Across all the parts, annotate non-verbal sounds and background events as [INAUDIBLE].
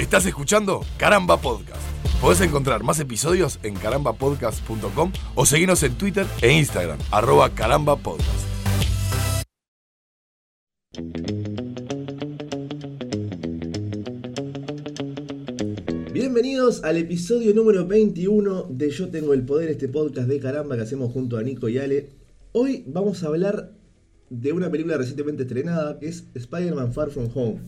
Estás escuchando Caramba Podcast. Podés encontrar más episodios en carambapodcast.com o seguirnos en Twitter e Instagram, arroba carambapodcast. Bienvenidos al episodio número 21 de Yo Tengo el Poder, este podcast de caramba que hacemos junto a Nico y Ale. Hoy vamos a hablar de una película recientemente estrenada que es Spider-Man Far From Home.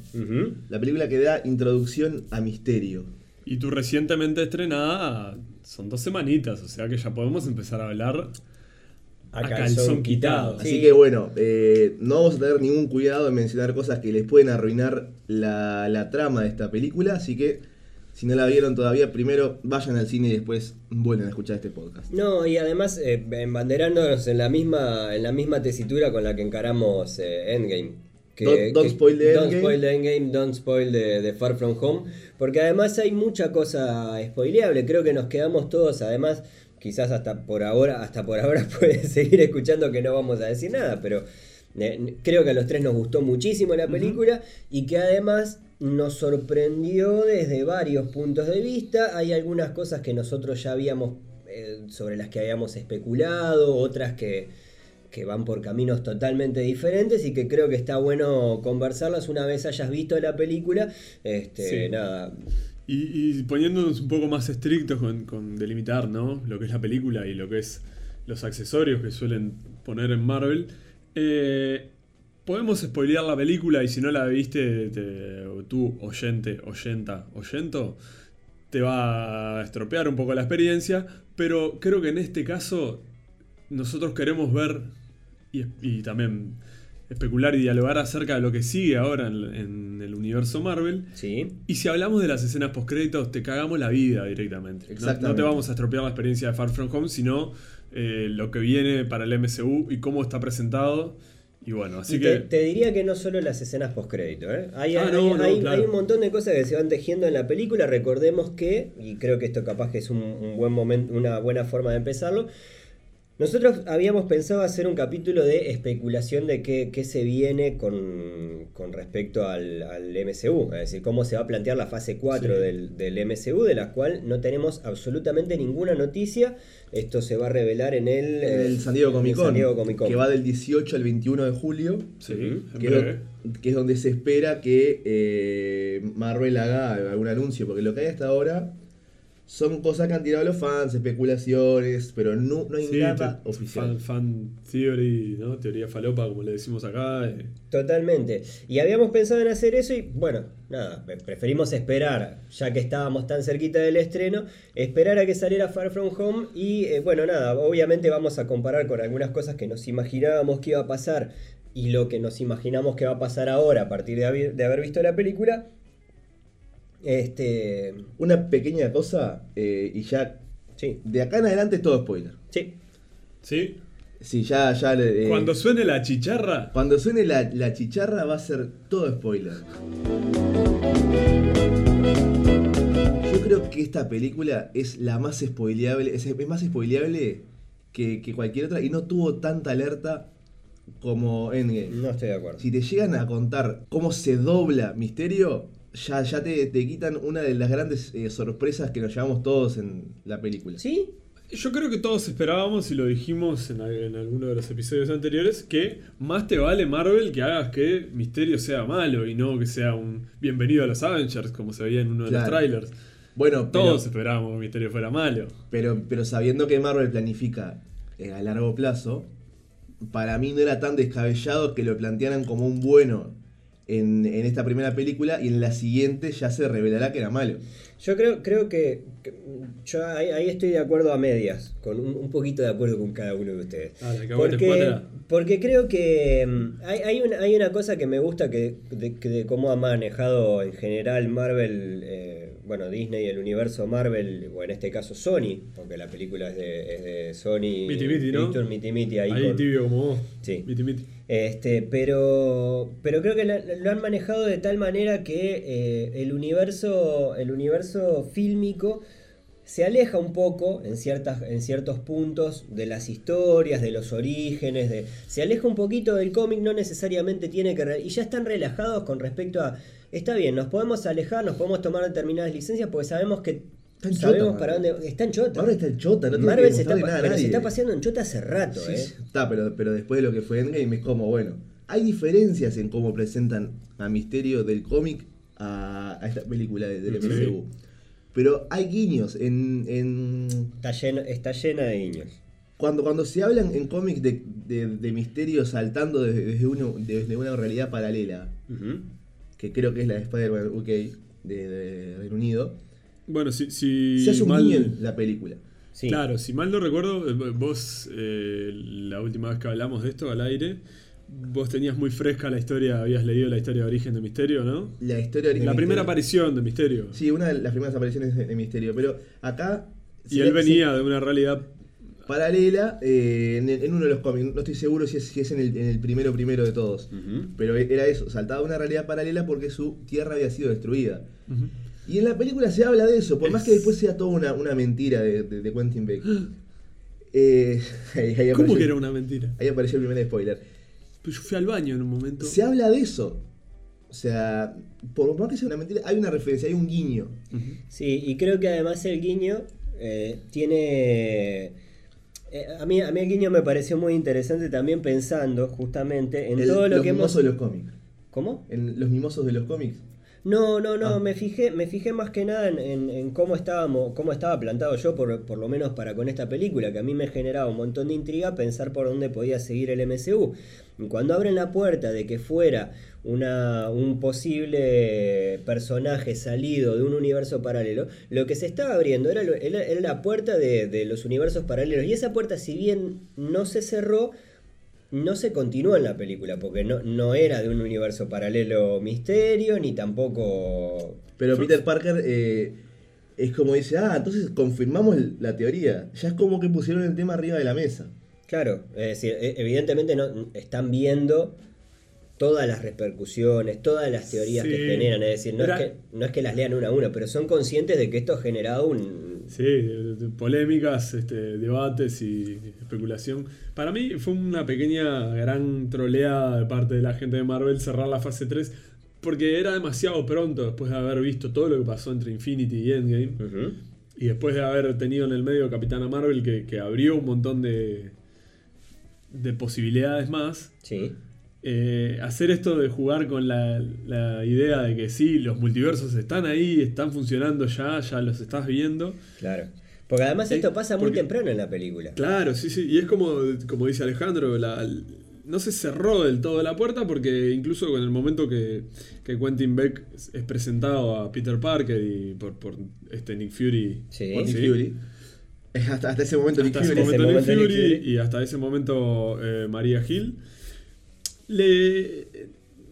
La película que da introducción a Misterio. Y tu recientemente estrenada son dos semanitas, o sea que ya podemos empezar a hablar a, calzón, quitado. Así que bueno, eh, no vamos a tener ningún cuidado en mencionar cosas que les pueden arruinar la, la trama de esta película, así que si no la vieron todavía, primero vayan al cine y después vuelven a escuchar este podcast. No, y además eh, embanderándonos en la misma en la misma tesitura con la que encaramos eh, Endgame. Que, don't, spoil the don't spoil the Endgame, don't spoil the, Far From Home. Porque además hay mucha cosa spoileable. Creo que nos quedamos todos, además, quizás hasta por ahora, hasta por ahora [LAUGHS] puede seguir escuchando que no vamos a decir nada, pero eh, creo que a los tres nos gustó muchísimo la película y que además nos sorprendió desde varios puntos de vista. Hay algunas cosas que nosotros ya habíamos, eh, sobre las que habíamos especulado, otras que, que, van por caminos totalmente diferentes y que creo que está bueno conversarlas una vez hayas visto la película. Este, nada. Y, poniéndonos un poco más estrictos con, delimitar ¿no? lo que es la película y lo que es los accesorios que suelen poner en Marvel. Eh, Podemos spoilear la película y si no la viste, tú, oyente, oyenta, oyento, te va a estropear un poco la experiencia, pero creo que en este caso nosotros queremos ver y, también especular y dialogar acerca de lo que sigue ahora en, el universo Marvel. Sí. Y si hablamos de las escenas post-créditos, te cagamos la vida directamente. No, te vamos a estropear la experiencia de Far From Home, sino eh, lo que viene para el MCU y cómo está presentado y bueno, así que. Te, diría que no solo las escenas postcrédito, ¿eh? Hay, ah, hay, un montón de cosas que se van tejiendo en la película. Recordemos que, y creo que esto capaz que es un, buen momento, una buena forma de empezarlo. Nosotros habíamos pensado hacer un capítulo de especulación de qué, qué se viene con, con respecto al, al, MCU, es decir, cómo se va a plantear la fase 4 del, del, MCU, de la cual no tenemos absolutamente ninguna noticia. Esto se va a revelar en el, el San Diego Comic Con, que va del 18 al 21 de julio, sí, que, es, que, es, donde se espera que eh, Marvel haga algún anuncio, porque lo que hay hasta ahora son cosas que han tirado los fans, especulaciones, pero no, no hay nada oficial. Fan, theory, ¿no? Teoría falopa, como le decimos acá. Eh. Totalmente. Y habíamos pensado en hacer eso y, bueno, nada, preferimos esperar, ya que estábamos tan cerquita del estreno, esperar a que saliera Far From Home y, eh, bueno, nada, obviamente vamos a comparar con algunas cosas que nos imaginábamos que iba a pasar y lo que nos imaginamos que va a pasar ahora a partir de haber visto la película este... Una pequeña cosa, eh, y ya. Sí. De acá en adelante es todo spoiler. Sí. ¿Sí? Sí, ya. ya eh, cuando suene la chicharra. Cuando suene la, chicharra va a ser todo spoiler. Yo creo que esta película es la más spoileable. Es, más spoileable que, que cualquier otra y no tuvo tanta alerta como Endgame. No estoy de acuerdo. Si te llegan a contar cómo se dobla Misterio, ya, ya te, quitan una de las grandes eh, sorpresas que nos llevamos todos en la película. ¿Sí? Yo creo que todos esperábamos, y lo dijimos en, alguno de los episodios anteriores, que más te vale Marvel que hagas que Misterio sea malo y no que sea un bienvenido a los Avengers, como se veía en uno de los trailers. Bueno, todos esperábamos que Misterio fuera malo. Pero, pero sabiendo que Marvel planifica eh, a largo plazo, para mí no era tan descabellado que lo plantearan como un bueno en, esta primera película y en la siguiente ya se revelará que era malo. Yo creo, creo que, yo ahí, estoy de acuerdo a medias, con un, poquito de acuerdo con cada uno de ustedes. Ah, porque, porque creo que mm, hay, hay, una, hay una cosa que me gusta que de, cómo ha manejado en general Marvel. Eh, bueno, Disney, el universo Marvel, o en este caso Sony, porque la película es de, es de Sony. Miti Miti, ¿no? Miti Miti ahí. Ahí tibio como vos. Sí. Miti Miti. Este, pero, pero creo que lo han manejado de tal manera que eh, el, universo, el universo fílmico se aleja un poco en, ciertas, en ciertos puntos de las historias, de los orígenes, de, se aleja un poquito del cómic, no necesariamente tiene que... Y ya están relajados con respecto a está bien, nos podemos alejar, nos podemos tomar determinadas licencias porque sabemos que Está en sabemos chota, para dónde está en chota. Marvel está en chota, no tiene Marvel que se está, nada pero se está paseando en chota hace rato, Sí, ¿eh? está, pero, pero después de lo que fue Endgame es como, bueno, hay diferencias en cómo presentan a Misterio del cómic a, a esta película de- del Sí. MCU. Pero hay guiños en, en- Está llena, está llena de guiños. cuando, cuando se hablan en cómics de, de- de Misterio saltando desde, desde uno- desde una realidad paralela, Ujú. Que creo que es la de Spider-Man UK de, de Reino Unido, Bueno, si, si se hace un mal- guiño en la película. Sí. Claro, si mal no recuerdo, eh, vos eh, la última vez que hablamos de esto al aire, vos tenías muy fresca la historia, habías leído la historia de origen de Misterio, ¿no? La historia de La primera Misterio- aparición de Misterio. Sí, una de las primeras apariciones de, de Misterio, pero acá... y él se- venía de una realidad paralela eh, en, en uno de los cómics. No estoy seguro si es, si es en, el, en el primero primero de todos. Pero era eso, saltaba una realidad paralela porque su tierra había sido destruida. Y en la película se habla de eso, por más que después sea toda una, una mentira de, de- de Quentin Beck. [GASPS] Eh, [LAUGHS] ahí, ahí ¿Cómo que era una mentira? Ahí apareció el primer spoiler. Pues yo fui al baño en un momento. Se habla de eso. O sea, por más que sea una mentira, hay una referencia, hay un guiño. Sí, y creo que además el guiño eh, tiene... eh, a, mí, a mí el guiño me pareció muy interesante también pensando justamente en El- todo lo los que hemos... mimosos de los cómics. ¿Cómo? En los mimosos de los cómics. No, no, no, Ah. me fijé, me fijé más que nada en, en- en cómo estábamos, cómo estaba plantado yo, por, por lo menos para con esta película, que a mí me generaba un montón de intriga pensar por dónde podía seguir el MCU. Cuando abren la puerta de que fuera una, un posible personaje salido de un universo paralelo, lo que se estaba abriendo era, lo- era- era la puerta de, de los universos paralelos. Y esa puerta, si bien no se cerró, no se continúa en la película, porque no, no era de un universo paralelo misterio, ni tampoco... Pero Peter Parker eh, es como dice, ah, entonces confirmamos la teoría. Ya es como que pusieron el tema arriba de la mesa. Claro, es decir, e- evidentemente no, están viendo todas las repercusiones, todas las teorías que generan, es decir, no, Era- es que, no es que las lean una a una, pero son conscientes de que esto ha generado un... Sí, polémicas, este, debates y especulación. Para mí fue una pequeña gran troleada de parte de la gente de Marvel cerrar la fase 3 porque era demasiado pronto después de haber visto todo lo que pasó entre Infinity y Endgame y después de haber tenido en el medio Capitana Marvel que, que abrió un montón de, de posibilidades más. Sí, Eh, hacer esto de jugar con la, la idea de que sí, los multiversos están ahí, están funcionando ya, ya los estás viendo. claro. Porque además esto pasa muy porque- temprano en la película. Claro, sí, sí. Y es como, como dice Alejandro, la- no se cerró del todo la puerta porque incluso en el momento que, que Quentin Beck es es presentado a Peter Parker y por, por este Nick Fury. Sí. Nick Sí. Fury. Hasta, hasta ese momento Nick Hasta ese Fury. momento Nick momento Nick Fury, Fury. y hasta ese momento eh, María Hill. Le,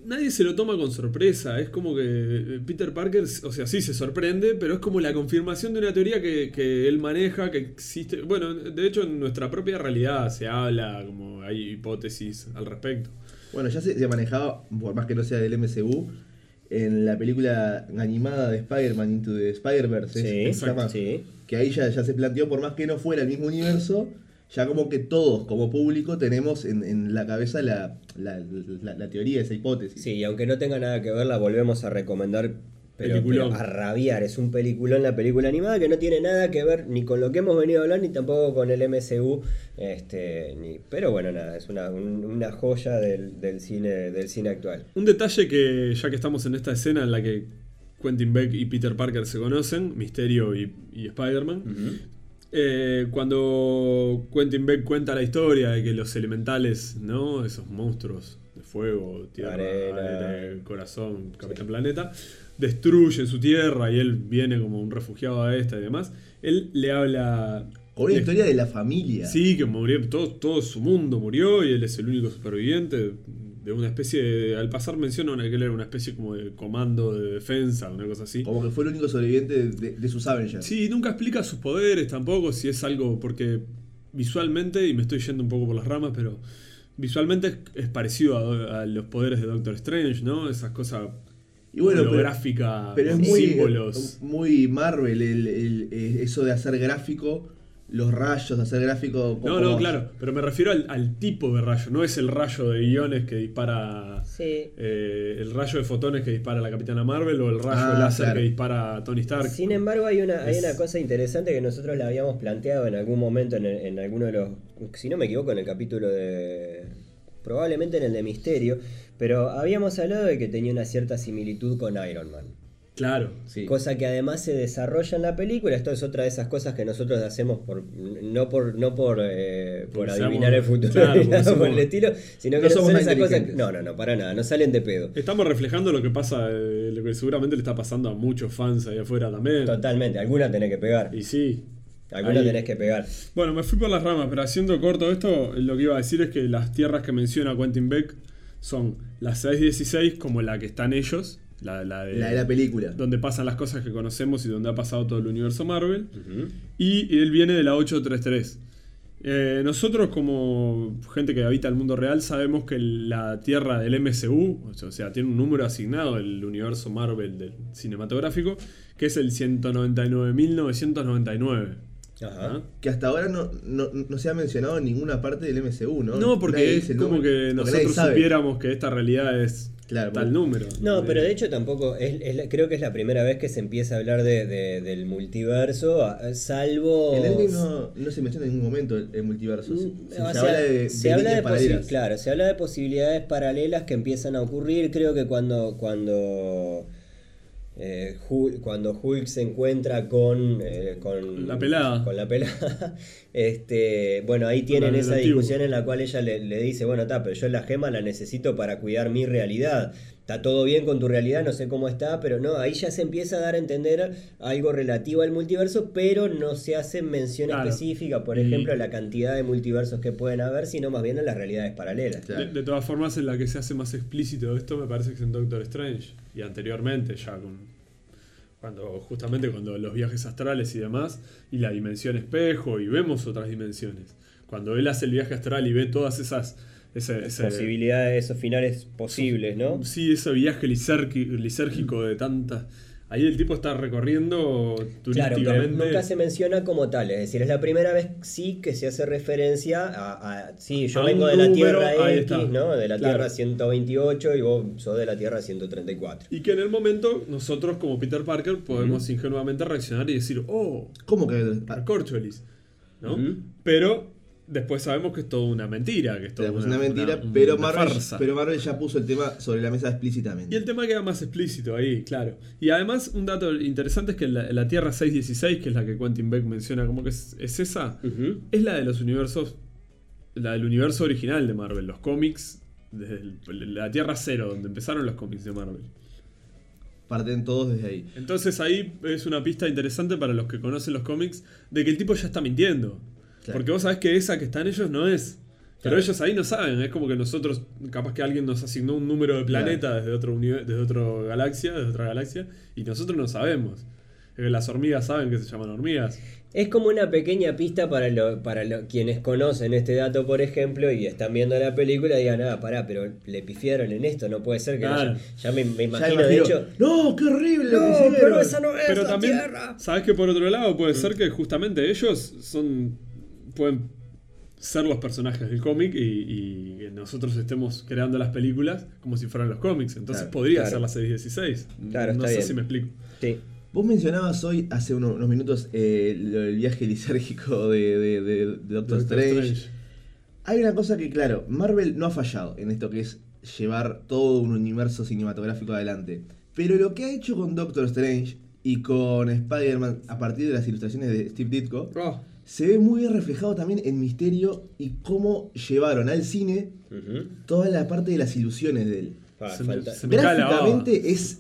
nadie se lo toma con sorpresa. Es como que eh, Peter Parker, o sea, sí se sorprende, pero es como la confirmación de una teoría que, que él maneja, que existe. Bueno, de hecho, en nuestra propia realidad se habla, como hay hipótesis al respecto. Bueno, ya se, se manejaba, por más que no sea del MCU, en la película animada de Spider-Man Into the Spider-Verse, que ahí ya, ya se planteó, por más que no fuera el mismo universo, ya como que todos como público tenemos en, en la cabeza la, la, la- la teoría, esa hipótesis. Sí, y aunque no tenga nada que ver, la volvemos a recomendar. Pero, a rabiar, es un peliculón la película animada que no tiene nada que ver ni con lo que hemos venido a hablar ni tampoco con el MCU. Este, ni, pero bueno, nada, es una, un- una joya del, del cine, del cine actual. Un detalle que, ya que estamos en esta escena en la que Quentin Beck y Peter Parker se conocen, Misterio y, y Spider-Man, eh, cuando Quentin Beck cuenta la historia de que los elementales, ¿no? Esos monstruos de fuego, tierra, Arena. corazón, Capitán Planeta, destruyen su tierra y él viene como un refugiado a esta y demás, él le habla... Con una historia de la familia. Sí, que murió, todo, todo su mundo murió y él es el único superviviente de una especie de... Al pasar menciona una- que él era una especie como de comando de defensa, una cosa así. Como que fue el único sobreviviente de, de- de sus Avengers. Sí, nunca explica sus poderes tampoco, si es algo, porque visualmente, y me estoy yendo un poco por las ramas, pero visualmente es, es parecido a, a los poderes de Doctor Strange, ¿no? Esas cosas Y bueno, pero- holográficas, Pero es con muy, símbolos. muy Marvel el, el- el- eso de hacer gráfico los rayos, hacer gráfico. No, no, claro, pero me refiero al, al tipo de rayo, no es el rayo de iones que dispara. Sí. eh, el rayo de fotones que dispara la Capitana Marvel o el rayo Ah, láser claro. que dispara Tony Stark. Sin embargo, hay una, hay una cosa interesante que nosotros la habíamos planteado en algún momento en, en alguno de los, si no me equivoco, en el capítulo de, probablemente en el de Misterio, pero habíamos hablado de que tenía una cierta similitud con Iron Man. Claro. Sí. Cosa que además se desarrolla en la película. Esto es otra de esas cosas que nosotros hacemos por no por no por, eh, por adivinar el futuro claro, [LAUGHS] por el estilo, sino que no no somos son esas cosas. No, no, no, para nada, no salen de pedo. Estamos reflejando lo que pasa, eh, lo que seguramente le está pasando a muchos fans ahí afuera también. Totalmente, alguna tenés que pegar. Y sí. Alguna ahí- tenés que pegar. Bueno, me fui por las ramas, pero haciendo corto esto, lo que iba a decir es que las tierras que menciona Quentin Beck son las 616 como la que están ellos, la, la de, La de la película. donde pasan las cosas que conocemos y donde ha pasado todo el universo Marvel. Y él viene de la 833. Eh, nosotros como gente que habita el mundo real sabemos que la Tierra del MCU, o sea, tiene un número asignado del universo Marvel del cinematográfico, que es el 199.999. Ajá. ¿Ah? Que hasta ahora no, no, no se ha mencionado en ninguna parte del MCU, ¿no? No, porque Nadie es dice el como que nosotros supiéramos que esta realidad es Claro, tal número. No, pero de hecho tampoco, es, es la- creo que es la primera vez que se empieza a hablar de, de- del multiverso, salvo... Endgame no, no se menciona en ningún momento el, el multiverso. Se, Mm, se habla de, se habla de paralelas. claro, se habla de posibilidades paralelas que empiezan a ocurrir. Creo que cuando cuando eh, Hulk, cuando Hulk se encuentra con eh, con La pelada. con la pelada, [LAUGHS] este, bueno ahí tienen esa discusión en la cual ella le, le dice, bueno, está, pero yo la gema la necesito para cuidar mi realidad. Está todo bien con tu realidad, no sé cómo está, pero no, ahí ya se empieza a dar a entender algo relativo al multiverso, pero no se hace mención Claro. específica, por Y- ejemplo, a la cantidad de multiversos que pueden haber, sino más bien a las realidades paralelas. Claro. De, de todas formas, en la que se hace más explícito esto me parece que es en Doctor Strange. Y anteriormente, ya con. Cuando, justamente cuando los viajes astrales y demás, y la dimensión espejo, y vemos otras dimensiones. Cuando él hace el viaje astral y ve todas esas. Ese, ese- Posibilidades, esos finales posibles, ¿no? Sí, ese viaje lisérgi- lisérgico de tantas. Ahí el tipo está recorriendo Claro, pero turísticamente. nunca se menciona como tal, es decir, es la primera vez sí que se hace referencia a, a- sí, yo A vengo de la Tierra ahí X, está. ¿no? De la Claro. Tierra 128 y vos sos de la Tierra 134. Y que en el momento nosotros como Peter Parker podemos ingenuamente reaccionar y decir, oh, ¿Cómo que? Recorcholis, ¿no? Ujú. Pero después sabemos que es toda una mentira, que es toda una, una mentira, una- pero, una Marvel, farsa. pero Marvel ya puso el tema sobre la mesa explícitamente. Y el tema queda más explícito ahí, claro. Y además, un dato interesante es que la, la Tierra 616, que es la que Quentin Beck menciona como que es, es esa, es la de los universos, la del universo original de Marvel, los cómics, desde el- la Tierra Cero, donde empezaron los cómics de Marvel. Parten todos desde ahí. Entonces ahí es una pista interesante para los que conocen los cómics de que el tipo ya está mintiendo. Claro. Porque vos sabés que esa que están ellos no es. Pero Claro. ellos ahí no saben, es como que nosotros, capaz que alguien nos asignó un número de planeta desde otro desde otra galaxia, desde otra galaxia, y nosotros no sabemos. Que las hormigas saben que se llaman hormigas. Es como una pequeña pista para, lo- para lo- quienes conocen este dato, por ejemplo, y están viendo la película y digan, ah, pará, pero le pifiaron en esto, no puede ser que... no Claro. haya-". ya me, me Ya imagino, de hecho... ¡No, qué horrible No, pero esa no es Pero la también, Tierra. ¿sabes que por otro lado puede ser que justamente ellos son pueden ser los personajes del cómic y, nosotros estemos creando las películas como si fueran los cómics? Entonces Claro, podría claro. ser la 616. Claro, no está sé bien. si me explico. Sí. Vos mencionabas hoy, hace uno- unos minutos, eh, del viaje lisérgico de, de- de- de Doctor, Doctor Strange. Strange. Hay una cosa que, claro, Marvel no ha fallado en esto que es llevar todo un universo cinematográfico adelante. Pero lo que ha hecho con Doctor Strange y con Spider-Man a partir de las ilustraciones de Steve Ditko Oh, se ve muy bien reflejado también en Misterio y cómo llevaron al cine toda la parte de las ilusiones de él. Ah, Se me- falta- se me cae la baba. Gráficamente es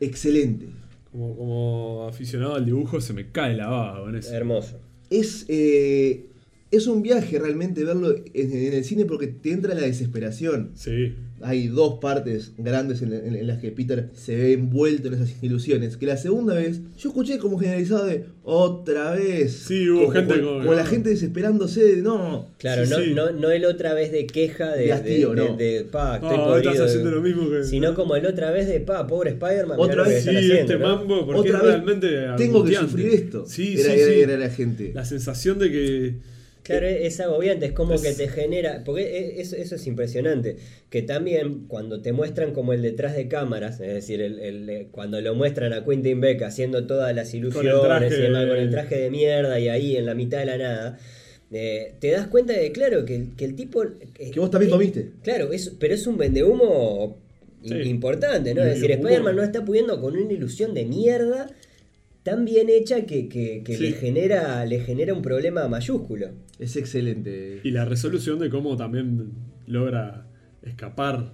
excelente. como, como aficionado al dibujo se me cae la baba con eso. Hermoso. Es, eh, es un viaje realmente verlo en, en el cine porque te entra la desesperación. Sí. Hay dos partes grandes en, en- en las que Peter se ve envuelto en esas ilusiones. Que la segunda vez, yo escuché como generalizado de otra vez. Sí, hubo como, gente como, como- la gente desesperándose de no. Claro, Sí, no, sí. No, no el otra vez de queja de, De hastío, de, no. de, pa, estoy Ah, podrido estás de- haciendo lo mismo que. Sino como el otra vez de pa, pobre Spider-Man. Otra vez, Sí, haciendo, este ¿no? mambo, porque Otra es vez realmente. tengo que sufrir esto. Sí, era, sí, era- sí. era la gente. La sensación de que. Claro, es agobiante, es como Es- que te genera, porque e- eso, eso es impresionante, que también cuando te muestran como el detrás de cámaras, es decir, el, el- eh, cuando lo muestran a Quentin Beck haciendo todas las ilusiones traje y demás, con el traje de mierda y ahí en la mitad de la nada, eh, te das cuenta de, claro, que, el- que el tipo... eh, Que vos también eh, comiste. Claro, es, pero es un vendehumo Sí. importante, ¿no? Es decir, Spider-Man no está pudiendo con una ilusión de mierda tan bien hecha que, que- que Sí. le, genera, le genera un problema mayúsculo. Es excelente. Y la resolución de cómo también logra escapar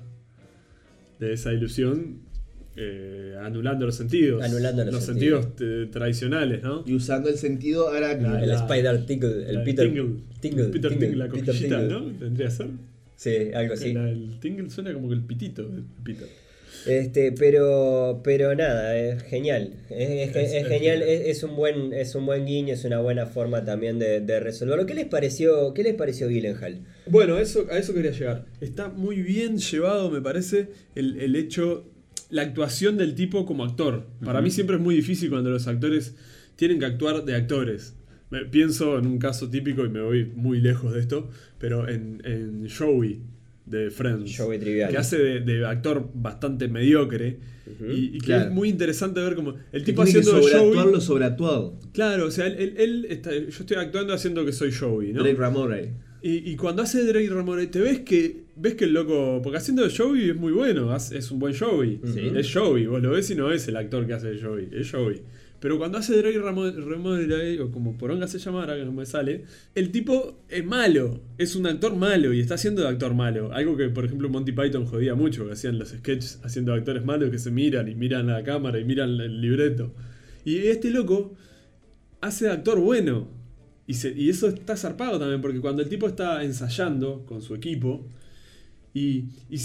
de esa ilusión, eh, anulando los sentidos. Anulando los sentidos, eh, tradicionales, ¿no? Y usando el sentido arácnido. El la- Spider Tickle, el Peter Tingle. Tingle, Peter Tingle, Tingle, la Tingle. ¿no? Tendría que ser. Sí, algo así. La- el Tingle suena como que el pitito de Peter. Este, pero, pero nada, es genial. Es, es- Es- genial, es, es un buen, es un buen guiño, es una buena forma también de, de resolverlo. ¿Qué les pareció, qué les pareció Gyllenhaal? Bueno, a eso, a eso quería llegar. Está muy bien llevado, me parece, el, el hecho, la actuación del tipo como actor. Para mí siempre es muy difícil cuando los actores tienen que actuar de actores. Me- pienso en un caso típico y me voy muy lejos de esto, pero en, en Joey de Friends. Joey Trivial. Que hace de, de actor bastante mediocre. y, y que Claro. es muy interesante ver como el Que tipo que haciendo de sobreactuar Joey. lo sobreactuado. Claro, o sea, él, él- él está- yo estoy actuando haciendo que soy Joey, ¿no? Drake Ramore. Y, y cuando hace Drake Ramore, te ves que ves que el loco. Porque haciendo de Joey es muy bueno, es un buen Joey. Sí. Es Joey, vos lo ves y no es el actor que hace de Joey, es Joey. Pero cuando hace Drake Ramore, o como poronga se llama, ahora que no me sale, el tipo es malo, es un actor malo y está haciendo de actor malo. Algo que, por ejemplo, Monty Python jodía mucho, que hacían los sketches haciendo actores malos que se miran y miran la cámara y miran el libreto. Y este loco hace de actor bueno. Y, eso está zarpado también, porque cuando el tipo está ensayando con su equipo y, y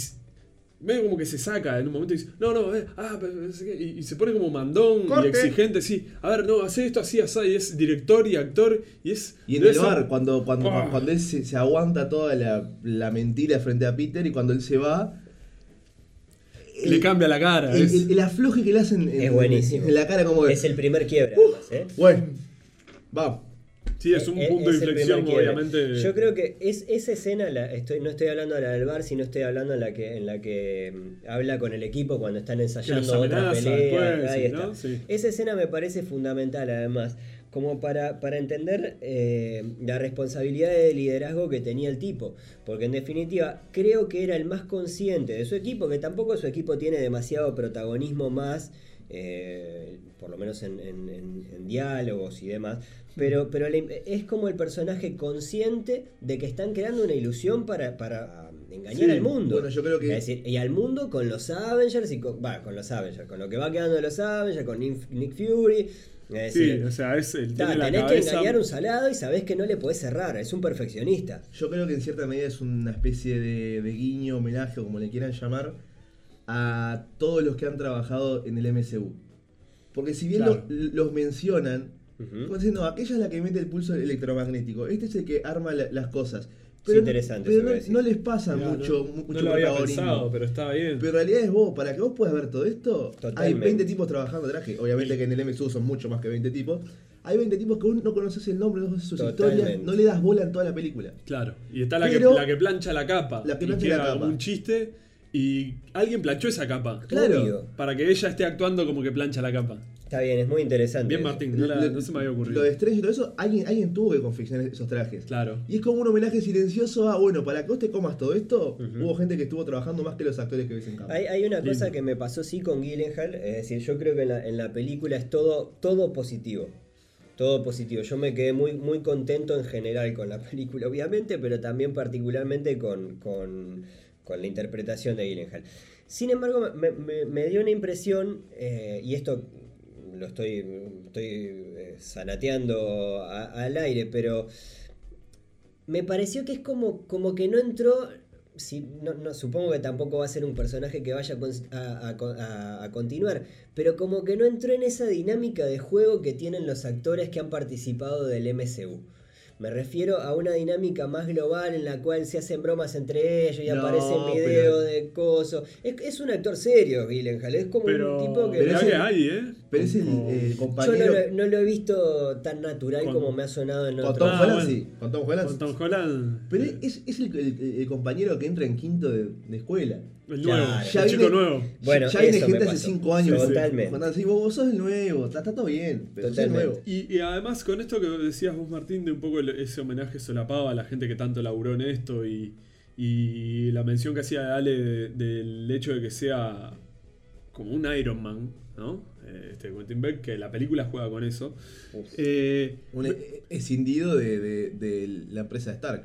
medio como que se saca en un momento y dice, no, no, eh, ah, pero no sé qué", y, y se pone como mandón Corte. y exigente, sí, a ver, no, hace esto así, así, y es director y actor, y es... Y en el ser- bar, cuando, cuando, Ah. cuando él se, se aguanta toda la, la mentira frente a Peter y cuando él se va. Le cambia la cara. El, es- el- el afloje que le hacen en, Es buenísimo. en la cara, como que. Es el primer quiebre, además, ¿eh? Bueno, va. Sí, es un Eh, punto de inflexión, obviamente. Yo creo que es esa escena, la, estoy, no estoy hablando de la del bar, sino estoy hablando en la que, en la que mm, habla con el equipo cuando están ensayando otra pelea. ¿no? Sí. Esa escena me parece fundamental, además, como para, para entender eh, la responsabilidad de liderazgo que tenía el tipo. Porque en definitiva, creo que era el más consciente de su equipo, que tampoco su equipo tiene demasiado protagonismo más. Eh, por lo menos en, en- en- en diálogos y demás, pero, pero es como el personaje consciente de que están creando una ilusión para, para engañar Sí, al mundo. bueno, yo creo que- Es decir, y al mundo con los Avengers y con, va, con los Avengers, con lo que va quedando de los Avengers, con Nick, Fury. Es Sí, decir, o sea, es el ta, tiene la tenés que engañar un salado y sabés que no le podés cerrar, es un perfeccionista. Yo creo que en cierta medida es una especie de, de guiño, homenaje o como le quieran llamar a todos los que han trabajado en el MCU. Porque si bien Claro. lo- los mencionan, Ujú. como diciendo, aquella es la que mete el pulso electromagnético, este es el que arma la- las cosas. Es interesante pero no, no les pasa Mirá, mucho, no, mucho no lo había pensado, pero está bien. Pero en realidad es vos, para que vos puedas ver todo esto, hay Totalmente. 20 tipos trabajando traje. Obviamente que en el MSU son mucho más que 20 tipos. Hay 20 tipos que vos no conoces el nombre, no conoces sus Totalmente. historias, no le das bola en toda la película. Claro, y está la, Pero- que, la que plancha la capa. La que y plancha queda la capa. Un chiste y alguien planchó esa capa. Claro. Obvio. Para que ella esté actuando como que plancha la capa. Está bien, es muy interesante. Bien. Martín, no, la- Lo- no se me había ocurrido. Lo de Strange y todo eso, alguien, alguien tuvo que confeccionar esos trajes. Claro. Y es como un homenaje silencioso a, bueno, para que vos te comas todo esto, Ujú. hubo gente que estuvo trabajando más que los actores que ves en cámara. Hay, hay una cosa que me pasó sí con Gyllenhaal, es decir, yo creo que en la, en la película es todo, todo positivo. Todo positivo. Yo me quedé muy, muy contento en general con la [LAUGHS] película, obviamente, pero también particularmente con, con, con la interpretación de Gyllenhaal. Sin embargo, me, dio una impresión, eh, y esto lo estoy, estoy eh, al aire, pero me pareció que es como, como que no entró si, no, supongo que tampoco va a ser un personaje que vaya a a- a continuar, pero como que no entró en esa dinámica de juego que tienen los actores que han participado del MCU. Me refiero a una dinámica más global en la cual se hacen bromas entre ellos y No, aparecen pero- videos de coso. Es, es un actor serio, Gyllenhaal. Es como Pero, un tipo que. Pero mirá es que hay, ¿eh? Pero es el, Con- el Yo no compañero. lo, no lo he visto tan natural Con- como me ha sonado en con otros. Tom Ah, Holland, bueno. sí. Con Tom Holland. Con Tom Holland. Pero eh, es, es el, el- el compañero que entra en quinto de, de escuela. el Claro. nuevo, Ya el chico viene- nuevo. Bueno, ya viene gente hace. 5 años. Totalmente. Cuando decís, vos, vos sos el nuevo, está, está todo bien, pero sos el Totalmente. nuevo. Y, y además con esto que decías vos Martín, de un poco el- ese homenaje solapado a la gente que tanto laburó en esto y, y la mención que hacía Ale de- del hecho de que sea como un Iron Man, ¿no? Eh, Este Quentin Beck, que la película juega con eso. Eh, Un e- escindido de, de- de la empresa Stark.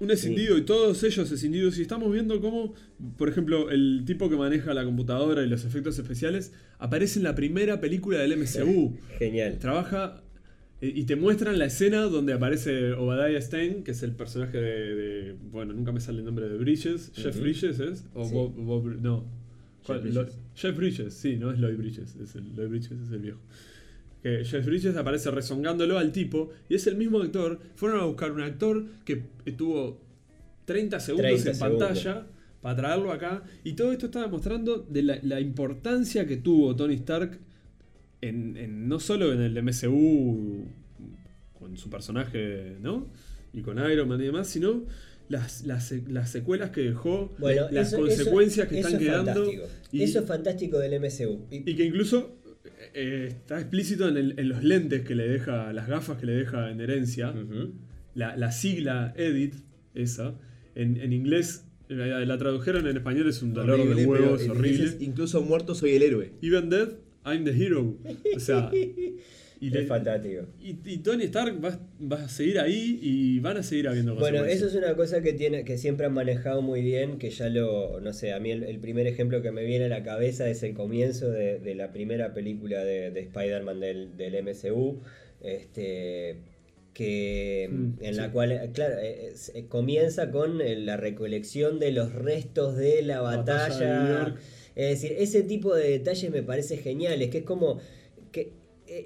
Un escindido y todos ellos escindidos. Y estamos viendo cómo, por ejemplo, el tipo que maneja la computadora y los efectos especiales aparece en la primera película del MCU. [LAUGHS] Genial. Trabaja eh, y te muestran la escena donde aparece Obadiah Stein, que es el personaje de. de- bueno, nunca me sale el nombre de Bridges. Jeff. Bridges es. O Sí. Bob, Bob- No. ¿Cuál? Bridges. Lo- Jeff Bridges, sí, no es Lloyd Bridges. Es el, Lloyd Bridges es el viejo. Que Jeff Bridges aparece rezongándolo al tipo y es el mismo actor. Fueron a buscar un actor que tuvo 30 segundos 30 en segundos. pantalla para traerlo acá. Y todo esto está demostrando de la, la importancia que tuvo Tony Stark en, en- no solo en el MCU con su personaje, ¿no? Y con Iron Man y demás, sino las, las, las secuelas que dejó, Bueno, las eso- consecuencias eso- que eso están es quedando. Y, Eso es fantástico del MCU. Y- y que incluso eh, está explícito en, el- en los lentes que le deja, las gafas que le deja en herencia. La, la sigla Edit, esa, en, en inglés, la, la tradujeron en español, es un dolor Horrible, de huevos horrible. incluso muerto soy el héroe. Even dead, I'm the hero. O sea, [LAUGHS] y, es le- fantástico. y, y Tony Stark va, va a seguir ahí y van a seguir habiendo Bueno, consecuencias. eso es una cosa que tiene, que siempre han manejado muy bien, que ya lo, no sé, a mí el, el primer ejemplo que me viene a la cabeza es el comienzo de, de la primera película de, de Spider-Man del, del MCU, este, que Mm, en la cual, eh, claro, eh, eh, comienza con eh, la recolección de los restos de la Batalla. Es decir, ese tipo de detalles me parece genial, es que es como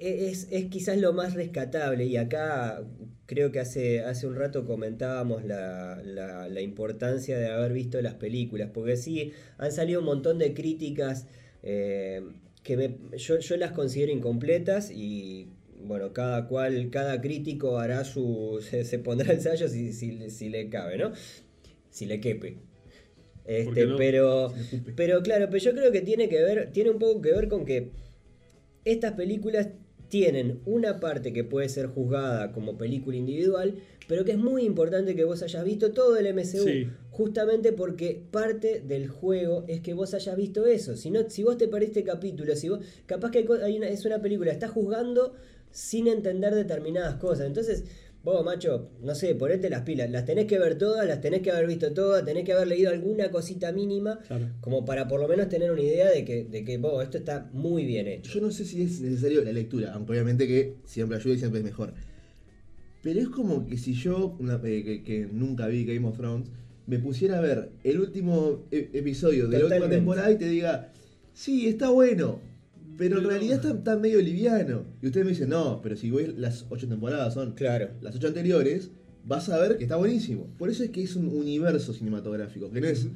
es, es quizás lo más rescatable y acá creo que hace, hace un rato comentábamos la, la- la importancia de haber visto las películas, porque sí, han salido un montón de críticas eh, que me- yo, yo las considero incompletas y bueno, cada cual, cada crítico hará su, [LAUGHS] se, se pondrá el sello si, si, si le cabe, ¿no? Si le quepe. Este, no? pero, pero claro, pero yo creo que tiene que ver, tiene un poco que ver con que estas películas tienen una parte que puede ser juzgada como película individual, pero que es muy importante que vos hayas visto todo el MCU. Sí. Justamente porque parte del juego es que vos hayas visto eso. Si, no, si vos te perdiste capítulos, si vos, capaz que hay una, es una película, estás juzgando sin entender determinadas cosas. Entonces, vos, macho, no sé, ponete las pilas. Las tenés que ver todas, las tenés que haber visto todas, tenés que haber leído alguna cosita mínima, Claro. como para por lo menos tener una idea de que, de que vos, esto está muy bien hecho. Yo no sé si es necesario la lectura, aunque obviamente que siempre ayuda y siempre es mejor. Pero es como que si yo, una- eh, que, que nunca vi Game of Thrones, me pusiera a ver el último e- episodio de la última temporada y te diga, sí, está bueno, pero en realidad está, está medio liviano. Y ustedes me dicen, no, pero si voy las ocho temporadas son Claro. las ocho anteriores, vas a ver que está buenísimo. Por eso es que es un universo cinematográfico, que no es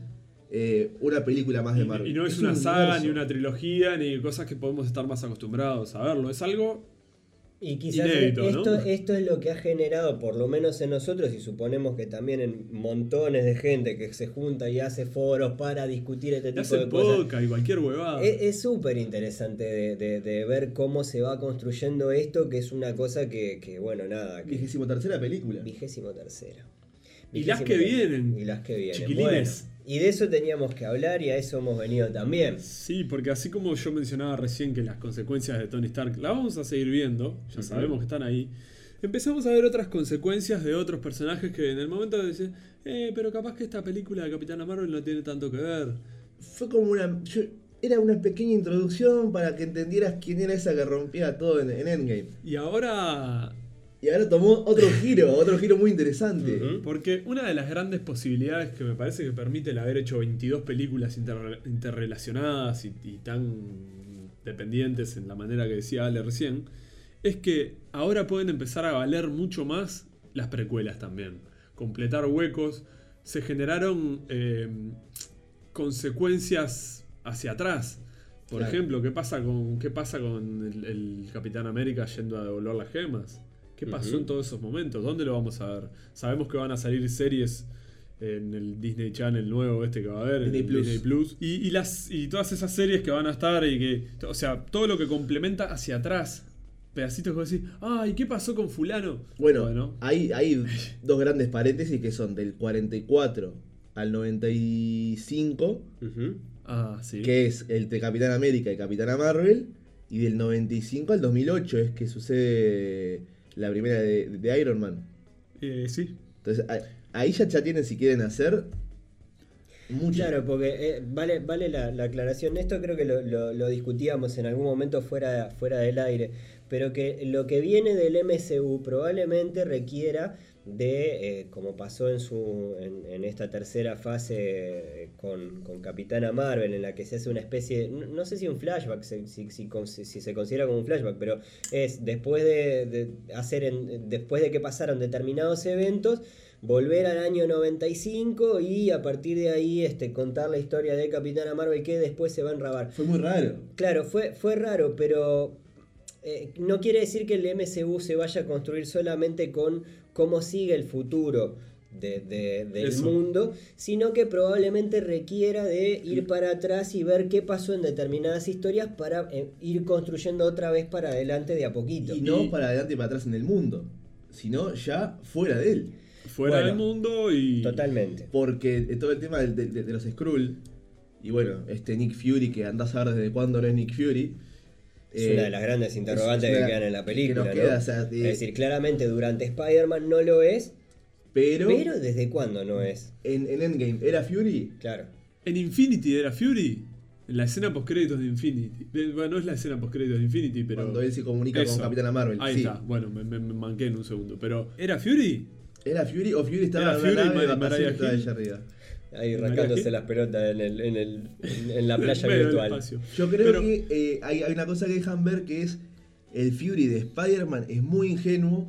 eh, una película más de Marvel. y no es, un una saga, universo. ni una trilogía, ni cosas que podemos estar más acostumbrados a verlo. Es algo Y quizás Inédito, ¿no? esto, esto es lo que ha generado, por lo menos en nosotros, y suponemos que también en montones de gente que se junta y hace foros para discutir este tipo hace de cosas. podcast y cualquier huevada. Es súper interesante de, de- de ver cómo se va construyendo esto, que es una cosa que, que, bueno, nada, que Vigésimo tercera película. vigésimo tercera. Y las que tercera. vienen, Y las que vienen. chiquilines. Bueno, y de eso teníamos que hablar y a eso hemos venido también. Sí, porque así como yo mencionaba recién que las consecuencias de Tony Stark la vamos a seguir viendo, ya sabemos que están ahí. Empezamos a ver otras consecuencias de otros personajes que en el momento dicen, eh, pero capaz que esta película de Capitana Marvel no tiene tanto que ver. Fue como una. yo- era una pequeña introducción para que entendieras quién era esa que rompía todo en, en Endgame. Y ahora Y ahora tomó otro [LAUGHS] giro, otro giro muy interesante. Porque una de las grandes posibilidades que me parece que permite el haber hecho 22 películas interre- interrelacionadas y, y tan dependientes en la manera que decía Ale recién, es que ahora pueden empezar a valer mucho más las precuelas también. Completar huecos. Se generaron eh, consecuencias hacia atrás. Por Claro. ejemplo, ¿qué pasa con, qué pasa con el, el Capitán América yendo a devolver las gemas? ¿Qué pasó en todos esos momentos? ¿Dónde lo vamos a ver? Sabemos que van a salir series en el Disney Channel nuevo este que va a haber, Disney en Plus. Disney Plus. Y, y las, y todas esas series que van a estar y que. O sea, todo lo que complementa hacia atrás. Pedacitos que decís, ay, ¿qué pasó con fulano? Bueno, Hay, hay dos grandes paréntesis que son del 44 al 95, Ujú. Ah, sí. que es el de Capitán América y Capitana Marvel, y del 95 al 2008 es que sucede la primera de, de Iron Man. Eh, sí. Entonces a- ahí ya, ya tienen si quieren hacer mucho. Claro, porque eh, vale, vale la, la aclaración. Esto creo que lo, lo- lo discutíamos en algún momento fuera, fuera del aire. Pero que lo que viene del MCU probablemente requiera de, eh, como pasó en, su, en, en esta tercera fase con, con Capitana Marvel, en la que se hace una especie, no, no sé si un flashback, si, si- si con- si- si se considera como un flashback, pero es después de, de hacer, en- después de que pasaron determinados eventos, volver al año 95 y a partir de ahí este, contar la historia de Capitana Marvel que después se va a enrabar. Fue muy raro. Claro, fue, fue raro, pero eh, no quiere decir que el MCU se vaya a construir solamente con cómo sigue el futuro de- de- del Eso. mundo, sino que probablemente requiera de ir para atrás y ver qué pasó en determinadas historias para eh, ir construyendo otra vez para adelante de a poquito. Y no Y- para adelante y para atrás en el mundo, sino ya fuera de él. Fuera Bueno, del mundo y. Totalmente. Porque todo el tema de, de- de los Skrull, y bueno, este Nick Fury, que andás a ver desde cuándo no es Nick Fury. Es eh, una de las grandes interrogantes que quedan en la película. que nos ¿no? queda, o sea, es de- decir, claramente durante Spider-Man no lo es, pero, pero ¿desde cuándo no es? en, en Endgame era Fury. Claro. En Infinity era Fury. En la escena postcréditos de Infinity. Bueno, no es la escena postcréditos de Infinity, pero. Cuando él se comunica con Eso. Capitana Marvel. Ahí sí. está. Bueno, me, me- me manqué en un segundo. Pero. ¿Era Fury? ¿Era Fury o Fury estaba Era en Fury y nave de Mar- Hill. allá arriba? Ahí rascándose las pelotas en, el, en, el, en, la [LAUGHS] playa virtual. Yo creo Pero- que eh, hay, hay una cosa que dejan ver que es el Fury de Spider-Man es muy ingenuo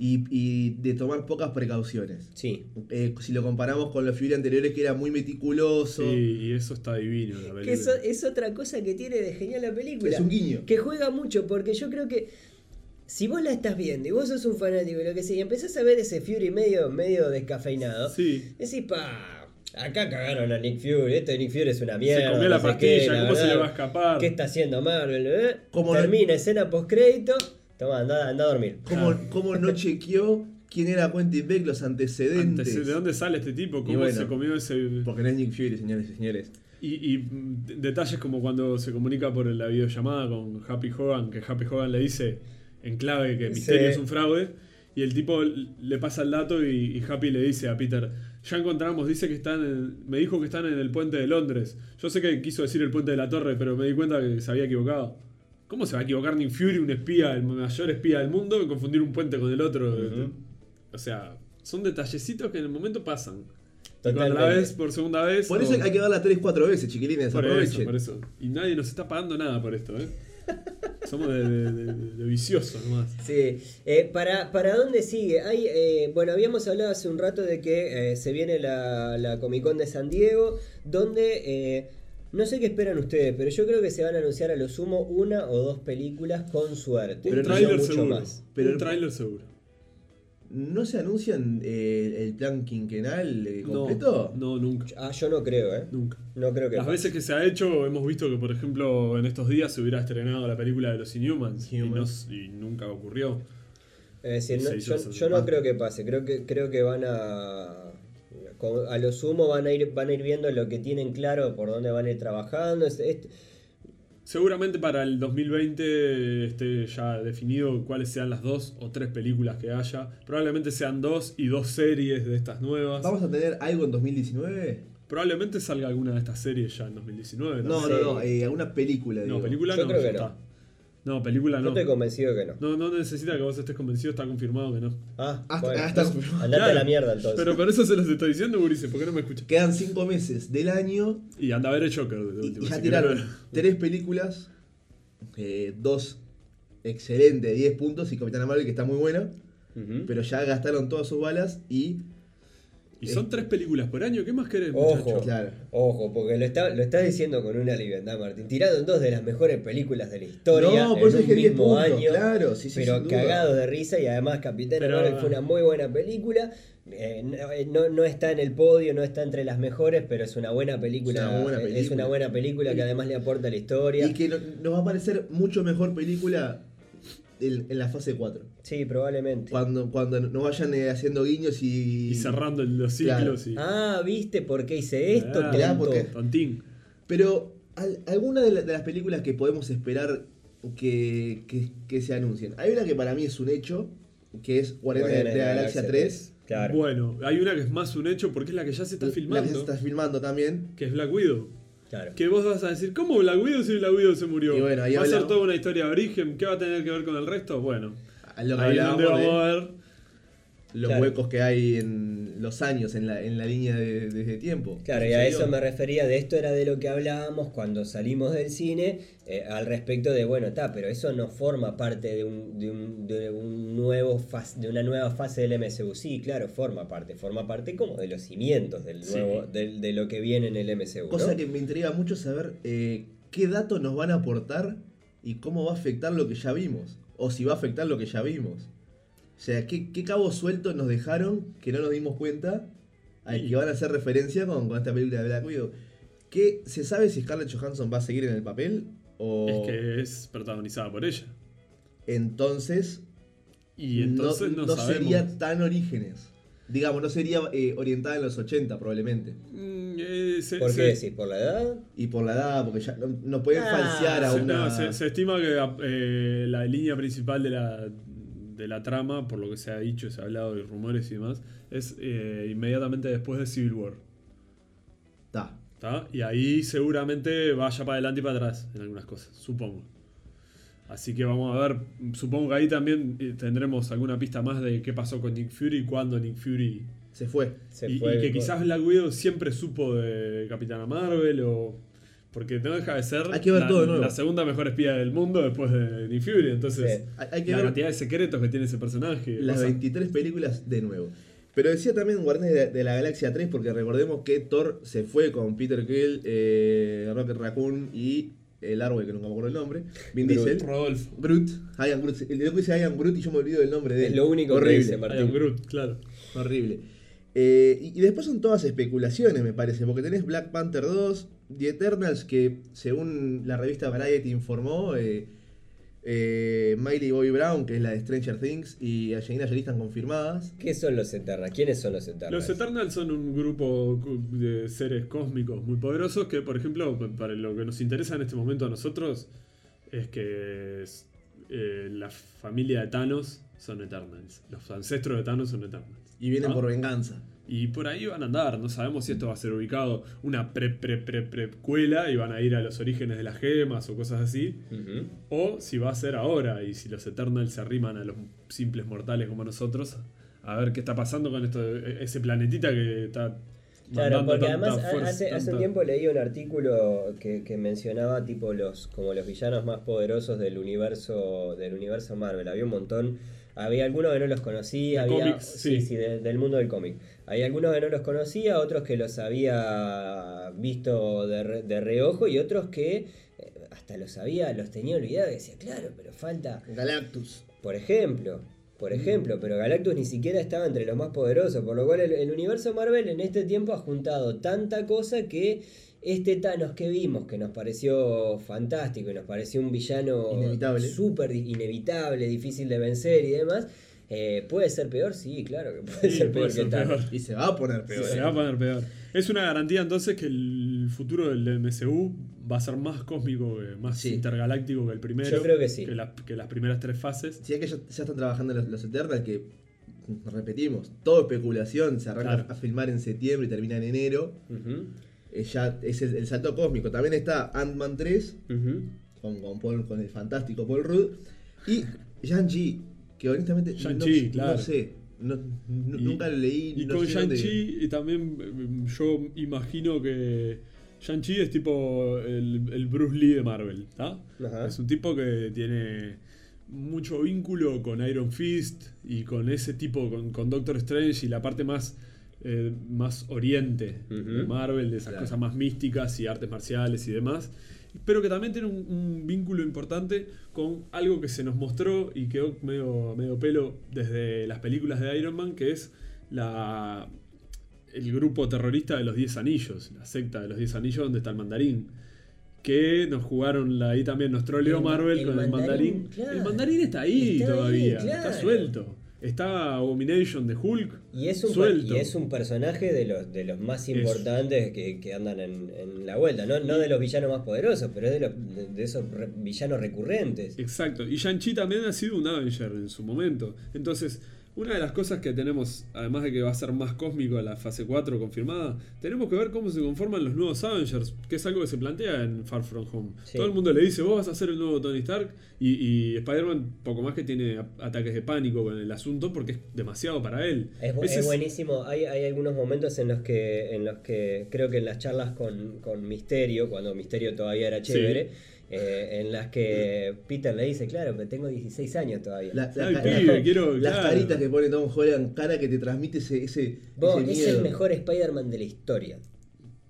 y, y de tomar pocas precauciones. Sí. Eh, si lo comparamos con los Fury anteriores que era muy meticuloso, Sí, y eso está divino. la Que eso película. es otra cosa que tiene de genial la película. es un guiño. Que juega mucho, porque yo creo que si vos la estás viendo y vos sos un fanático y lo que sea, y empezás a ver ese Fury medio, medio descafeinado, Sí. decís, pa, acá cagaron a Nick Fury, esto de Nick Fury es una mierda. comió la no sé pastilla, qué, la ¿cómo se le va a escapar? ¿Qué está haciendo Marvel? eh? Como Termina escena postcrédito, toma, anda, anda a dormir. ¿Cómo, Ah. cómo no chequeó quién era Quentin Beck, los antecedentes? ¿De dónde sale este tipo? ¿Cómo bueno. se comió ese.? Porque no es Nick Fury, señores y señores. Y, y, de- detalles como cuando se comunica por la videollamada con Happy Hogan, que Happy Hogan le dice en clave que Misterio Sí. es un fraude, y el tipo le pasa el dato y, y Happy le dice a Peter, ya encontramos, dice que están en- me dijo que están en el puente de Londres. Yo sé que quiso decir el puente de la torre, pero me di cuenta que se había equivocado. ¿Cómo se va a equivocar Nick Fury, un espía, el mayor espía del mundo, y confundir un puente con el otro? O sea, son detallecitos que en el momento pasan. Cuando la ves por segunda vez... Por eso o- hay que verla 3-4 veces, chiquilines, por eso, por eso. Y nadie nos está pagando nada por esto, ¿eh? Somos de, de- de- de viciosos nomás. Sí, Eh, ¿para, ¿para dónde sigue? Hay, eh, bueno, habíamos hablado hace un rato de que eh, se viene la, la Comic Con de San Diego, donde eh, no sé qué esperan ustedes, pero yo creo que se van a anunciar a lo sumo una o dos películas con suerte. Un Pero no tráiler mucho seguro. más. Pero- un tráiler seguro. ¿No se anuncian eh, el plan quinquenal eh, No, completo? no, nunca. Ah, yo no creo, ¿eh? Nunca. No creo que Las pase. veces que se ha hecho, hemos visto que, por ejemplo, en estos días se hubiera estrenado la película de los Inhumans, y, no- Inhumans. y nunca ocurrió. Es decir, no- yo, yo no creo que pase. Creo que, creo que van a. con- A lo sumo van a ir, van a ir viendo lo que tienen claro por dónde van a ir trabajando. Es- es- Seguramente para el 2020 esté ya definido cuáles sean las dos o tres películas que haya. Probablemente sean dos y dos series de estas nuevas. ¿Vamos a tener algo en 2019? Probablemente salga alguna de estas series ya en 2019. No, sé. no, no, eh, alguna película. No, digo. película Yo no, creo ya que no. está. No, película Yo no. estoy convencido que no. No, no necesita que vos estés convencido, está confirmado que no. Ah, Hasta- bueno, hasta- entonces, andate a la mierda entonces. Pero por eso se los estoy diciendo, Gurice, ¿por qué no me escuchas? Quedan 5 meses del año Y anda a ver el Joker de y, última. y ya tiraron tres películas, eh, dos excelentes, 10 puntos y Capitana Marvel que está muy buena, pero ya gastaron todas sus balas y Y son tres películas por año, ¿qué más querés, Ojo? Claro. ojo, porque lo, está, lo estás diciendo con una liviandad, Martín. Tirado en dos de las mejores películas de la historia No, por en eso un dije 10 mismo puntos, año. claro, sí, sí, pero cagado de risa y además Capitán Pero- Marvel fue una muy buena película. Eh, no, eh, no, no está en el podio, no está entre las mejores, pero es una buena película. Es una buena eh, Es película. una buena película que además le aporta a la historia. Y que no- nos va a parecer mucho mejor película en, en la fase 4. Sí, probablemente. Cuando, cuando nos vayan eh, haciendo guiños y. Y cerrando los Claro. ciclos y. Ah, ¿viste por qué hice esto? Ah, mirá, tonto? porque- Tontín. Pero al- alguna de, la- de las películas que podemos esperar que, que- que se anuncien. Hay una que para mí es un hecho, que es Guardianes de, Guardianes de la Galaxia 3. Claro. Bueno, hay una que es más un hecho porque es la que ya se está La filmando. que se está filmando también. Que es Black Widow. Claro. Que vos vas a decir, ¿cómo Black Widow si Black Widow se murió? Y bueno, ahí ¿Va a ser toda una historia de origen? ¿Qué va a tener que ver con el resto? Bueno, A lo que ahí es donde hablábamos vamos de a ver. Los Claro. huecos que hay en los años, en la, en la línea de, de- de tiempo. Claro, ¿Qué y a eso me refería, de esto era de lo que hablábamos cuando salimos del cine, eh, al respecto de, bueno, está, pero eso no forma parte de, un, de, un, de, un nuevo fas- de una nueva fase del MCU. Sí, claro, forma parte, forma parte como de los cimientos del Sí. nuevo, del- de, lo que viene en el MCU. Cosa ¿no? que me intriga mucho saber eh, qué datos nos van a aportar y cómo va a afectar lo que ya vimos. O si va a afectar lo que ya vimos. O sea, ¿qué, qué cabos sueltos nos dejaron que no nos dimos cuenta al que van a hacer referencia con, con esta película de Black Widow? ¿Qué, ¿Se sabe si Scarlett Johansson va a seguir en el papel? O Es que es protagonizada por ella. entonces, Y entonces no, no sabemos. sería tan orígenes? Digamos, no sería eh, orientada en los 80 probablemente. Mm, eh, se- ¿Por se- qué decís? ¿Por la edad? Y por la edad, porque ya no, no pueden Ah, falsear a se- una... no, se, se estima que eh, la línea principal de la, de la trama, por lo que se ha dicho, se ha hablado de rumores y demás, es eh, inmediatamente después de Civil War. Ta. ¿tá? Y ahí seguramente vaya para adelante y para atrás en algunas cosas, supongo. Así que vamos a ver, supongo que ahí también eh, tendremos alguna pista más de qué pasó con Nick Fury, cuando Nick Fury... Se fue. Se y, fue y que quizás Black Widow siempre supo de Capitana Marvel o... Porque no deja de ser Hay que ver la, todo de nuevo. la segunda mejor espía del mundo después de Nick Fury. Entonces, Sí. Hay, hay que la ver cantidad de secretos que tiene ese personaje. las cosas- 23 películas de nuevo. Pero decía también Guardianes de, de la Galaxia 3 porque recordemos que Thor se fue con Peter Quill, eh, Rocket Raccoon y el árbol que nunca me acuerdo el nombre, Vin Groot. Diesel. Rodolfo. Groot, Ian Groot. El loco dice Ian Groot y yo me olvido del nombre de él. Es lo único que Horrible. dice, Martín. Iron Groot, claro. Horrible. Eh, y, y después son todas especulaciones, me parece, porque tenés Black Panther 2, The Eternals, que según la revista Variety informó, eh, eh, Miley Bobby Brown, que es la de Stranger Things, y Angelina Jolie están confirmadas. ¿Qué son los Eternals? ¿Quiénes son los Eternals? Los Eternals son un grupo de seres cósmicos muy poderosos que, por ejemplo, para lo que nos interesa en este momento a nosotros, es que es, eh, la familia de Thanos son Eternals. Los ancestros de Thanos son Eternals. Y vienen por venganza. Y por ahí van a andar, no sabemos si esto va a ser ubicado una pre pre pre precuela y van a ir a los orígenes de las gemas o cosas así, o si va a ser ahora y si los Eternals se arriman a los simples mortales como nosotros, a ver qué está pasando con esto, de- ese planetita que está Claro, porque tanta además fuerza, hace, hace un tiempo leí un artículo que, que mencionaba tipo los como los villanos más poderosos del universo del universo Marvel. Había un montón, había algunos que no los conocía, De había cómics, sí, sí. sí, de- del mundo del cómic. Hay algunos que no los conocía, otros que los había visto de, re- de reojo y otros que eh, hasta los había, los tenía olvidados y decía, claro, pero falta Galactus. por ejemplo, por ejemplo, pero Galactus ni siquiera estaba entre los más poderosos, por lo cual el, el universo Marvel en este tiempo ha juntado tanta cosa que este Thanos que vimos, que nos pareció fantástico y nos pareció un villano súper inevitable, difícil de vencer y demás, eh, ¿puede ser peor? Sí, claro que puede Sí, ser puede peor ser que Thanos. peor. Y se va a poner Sí, peor. se eh. va a poner peor. Es una garantía entonces que el futuro del MCU va a ser más cósmico, que- más Sí. intergaláctico que el primero. Yo creo que sí. Que, la- que las primeras tres fases. Si es que ya, ya están trabajando los, los Eternals, que repetimos, todo especulación, se arranca Claro. a filmar en septiembre y termina en enero. Eh, ya es el, el salto cósmico. También está Ant-Man 3, ujú. con, con, Paul- con el fantástico Paul Rudd. Y Shang-Chi, que honestamente no- Shang-Chi, no, claro. sé. no- n- Y- nunca lo leí. Y no con Shang-Chi también eh, yo imagino que Shang-Chi es tipo el, el Bruce Lee de Marvel, ¿tá? Ajá. Es un tipo que tiene mucho vínculo con Iron Fist y con ese tipo, con, con Doctor Strange y la parte más, eh, más oriente de. Marvel, de esas Claro. cosas más místicas y artes marciales y demás. Pero que también tiene un, un vínculo importante con algo que se nos mostró y quedó medio, medio pelo desde las películas de Iron Man, que es la, el grupo terrorista de los 10 anillos, la secta de los 10 anillos donde está el mandarín. Que nos jugaron la- ahí también, nos troleó El ma- Marvel el con el mandarín, claro. El mandarín está ahí Está ahí, todavía, claro. está suelto. Está Abomination de Hulk. Y es un, suelto. y es un personaje de los, de los más Es- importantes que, que andan en, en la vuelta. No, no de los villanos más poderosos, pero es de, los, de, de esos re- villanos recurrentes. Exacto. Y Shang-Chi también ha sido un Avenger en su momento. Entonces, una de las cosas que tenemos, además de que va a ser más cósmico la fase 4 confirmada, tenemos que ver cómo se conforman los nuevos Avengers, que es algo que se plantea en Far From Home. Sí. Todo el mundo le dice, vos vas a ser el nuevo Tony Stark, y, y Spider-Man poco más que tiene ataques de pánico con el asunto porque es demasiado para él. Es, bu- Ese es buenísimo. Hay, hay algunos momentos en los que, en los que creo que en las charlas con, con Misterio, cuando Misterio todavía era chévere, eh, en las que Peter le dice, claro, pero tengo 16 años todavía. La- la Ay, ca- pibe, la- quiero- las claro. caritas que pone Tom Holland, cara que te transmite ese, ese, Vos, ese es el mejor Spider-Man de la historia.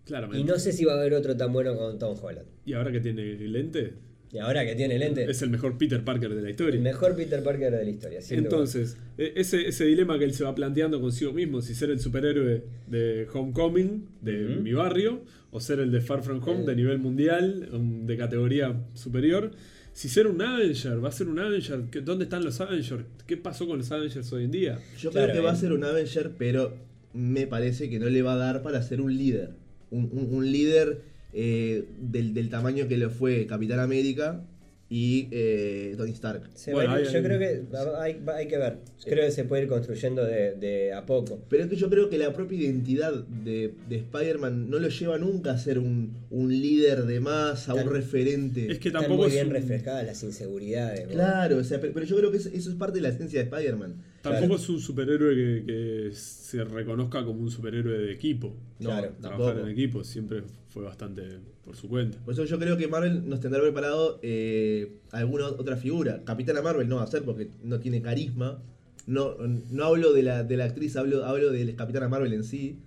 Claramente. Y no sé si va a haber otro tan bueno como Tom Holland. Y ahora que tiene lente, Y ahora que tiene lente, es el mejor Peter Parker de la historia. el mejor Peter Parker de la historia. sin. Entonces, e- ese, ese dilema que él se va planteando consigo mismo, si ser el superhéroe de Homecoming, de mi barrio, o ser el de Far From Home, de nivel mundial, um, de categoría superior. Si ser un Avenger, va a ser un Avenger. ¿qué- ¿Dónde están los Avengers? ¿Qué pasó con los Avengers hoy en día? Yo Claro, creo que va a ser un Avenger, pero me parece que no le va a dar para ser un líder. Un, un- un líder eh, del, del tamaño que lo fue Capitán América y eh, Tony Stark. Se Bueno, va hay- yo hay- creo que hay, hay que ver. Creo que se puede ir construyendo de, de a poco. Pero es que yo creo que la propia identidad de, de Spider-Man no lo lleva nunca a ser un, un líder de masa, un Tan- referente. Es que Están tampoco muy es bien un- reflejadas las inseguridades. ¿no? Claro, o sea, pero, pero yo creo que eso, eso es parte de la esencia de Spider-Man. Tampoco Claro. es un superhéroe que, que se reconozca como un superhéroe de equipo. No, Claro. Trabajar tampoco. en equipo siempre fue bastante por su cuenta. Por eso yo creo que Marvel nos tendrá preparado eh, alguna otra figura. Capitana Marvel no va a ser porque no tiene carisma. No, no hablo de la, de la actriz, hablo, hablo de Capitana Marvel en sí.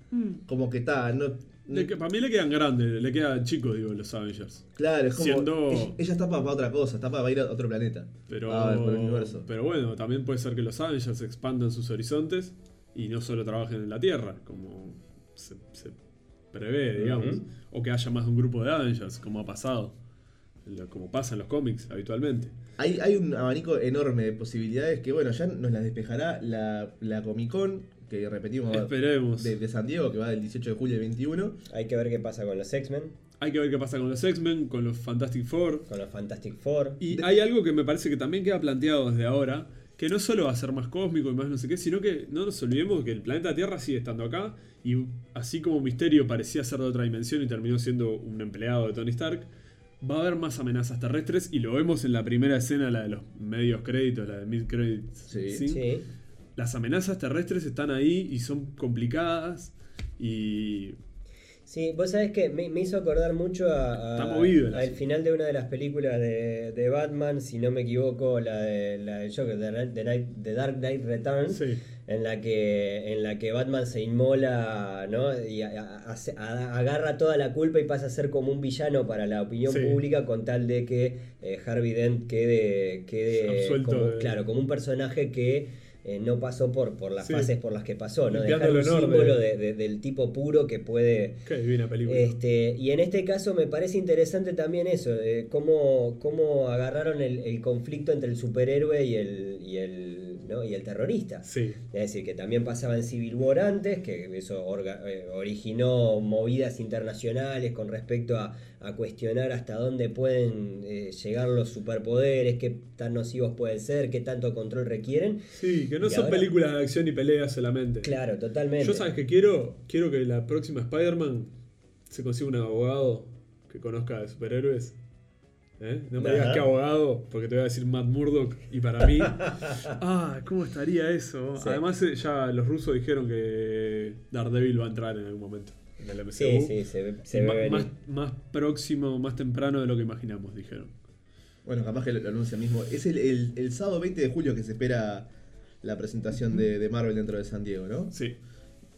Como que está, no, Le que- para mí le quedan grandes, le quedan chicos, digo, los Avengers. claro, es como. siendo- Ella, ella está para, otra cosa, está para ir a otro planeta. Pero, Ah, por el universo. pero bueno, también puede ser que los Avengers expandan sus horizontes y no solo trabajen en la Tierra, como se, se prevé, digamos. O que haya más de un grupo de Avengers, como ha pasado. Como pasa en los cómics habitualmente. Hay, hay un abanico enorme de posibilidades que, bueno, ya nos las despejará la, la Comic Con, que repetimos, Esperemos. de, de San Diego, que va del 18 de julio al 21. Hay que ver qué pasa con los X-Men, Hay que ver qué pasa con los X-Men, con los Fantastic Four. con los Fantastic Four. Y De- hay algo que me parece que también queda planteado desde ahora, que no solo va a ser más cósmico y más no sé qué, sino que no nos olvidemos que el planeta Tierra sigue estando acá y así como Misterio parecía ser de otra dimensión y terminó siendo un empleado de Tony Stark, va a haber más amenazas terrestres y lo vemos en la primera escena, la de los medios créditos, la de mid credits. Sí. scene. Sí. Las amenazas terrestres están ahí y son complicadas y Sí, vos sabés que me, me hizo acordar mucho a, a- movido al final de una de las películas de, de Batman, si no me equivoco, la de la del Joker, de, de de Dark Knight Returns, Sí. en la que en la que Batman se inmola, ¿no? Y a- agarra toda la culpa y pasa a ser como un villano para la opinión Sí. pública con tal de que eh, Harvey Dent quede, quede Absuelto como, de- claro, como un personaje que eh, no pasó por, por las Sí. fases por las que pasó, ¿no? Dejar un símbolo de- de- del tipo puro que puede qué divina película. este, y en este caso me parece interesante también eso, eh, cómo, cómo agarraron el, el conflicto entre el superhéroe y el, y el, ¿no? y el terrorista. Sí. Es decir, que también pasaba en Civil War antes, que eso orga- eh, originó movidas internacionales con respecto a, a cuestionar hasta dónde pueden eh, llegar los superpoderes, qué tan nocivos pueden ser, qué tanto control requieren. Sí, que no Y son ahora- películas de acción y peleas solamente. Claro, totalmente. Yo sabes que quiero, quiero que la próxima Spider-Man se consiga un abogado que conozca de superhéroes ¿eh? No me Ajá. digas que abogado, porque te voy a decir Matt Murdock. Y para mí, [LAUGHS] ah, ¿cómo estaría eso? Sí. Además, eh, ya los rusos dijeron que Daredevil va a entrar en algún momento en el MCU. Sí, sí, se ve, se ve más, más próximo, más temprano de lo que imaginamos, dijeron. Bueno, capaz que lo, lo anuncia mismo. Es el, el- el sábado 20 de julio que se espera la presentación de, de Marvel dentro de San Diego, ¿no? Sí.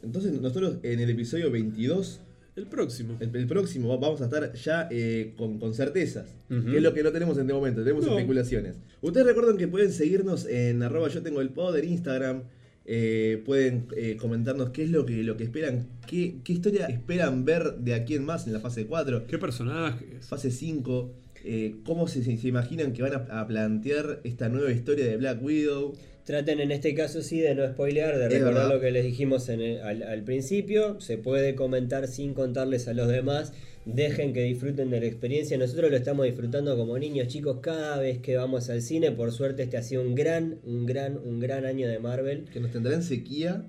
Entonces nosotros en el episodio 22, El próximo. el, el próximo, va- vamos a estar ya eh, con, con certezas. Que es lo que no tenemos en este momento, tenemos No. especulaciones. Ustedes recuerdan que pueden seguirnos en arroba yo tengo el poder, Instagram. eh, pueden eh, comentarnos qué es lo que, lo que esperan, qué, qué historia esperan ver de aquí en más en la fase 4. ¿Qué personajes? fase 5, eh, cómo se, se- se imaginan que van a, a plantear esta nueva historia de Black Widow. Traten en este caso sí de no spoilear, de Es recordar verdad. lo que les dijimos en el- al, al principio. Se puede comentar sin contarles a los demás. Dejen que disfruten de la experiencia. Nosotros lo estamos disfrutando como niños chicos cada vez que vamos al cine. Por suerte este ha sido un gran, un gran, un gran año de Marvel. Que nos tendrá en sequía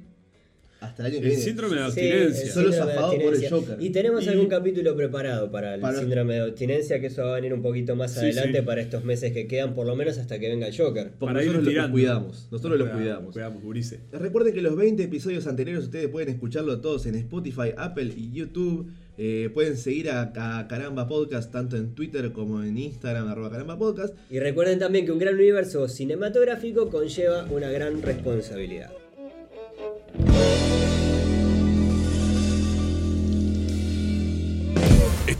hasta el año que El viene. síndrome de abstinencia. Solo zafado por el. Joker. Y tenemos Y- algún capítulo preparado para el Para- síndrome de abstinencia, que eso va a venir un poquito más Sí, adelante sí. para estos meses que quedan, por lo menos hasta que venga el Joker. Porque Para nosotros lo- los cuidamos. Nosotros los cuidamos. Cuidamos, Gurice. Recuerden que los 20 episodios anteriores ustedes pueden escucharlo todos en Spotify, Apple y YouTube. Eh, pueden seguir a, a Caramba Podcast tanto en Twitter como en Instagram, arroba Caramba Podcast. Y recuerden también que un gran universo cinematográfico conlleva una gran responsabilidad.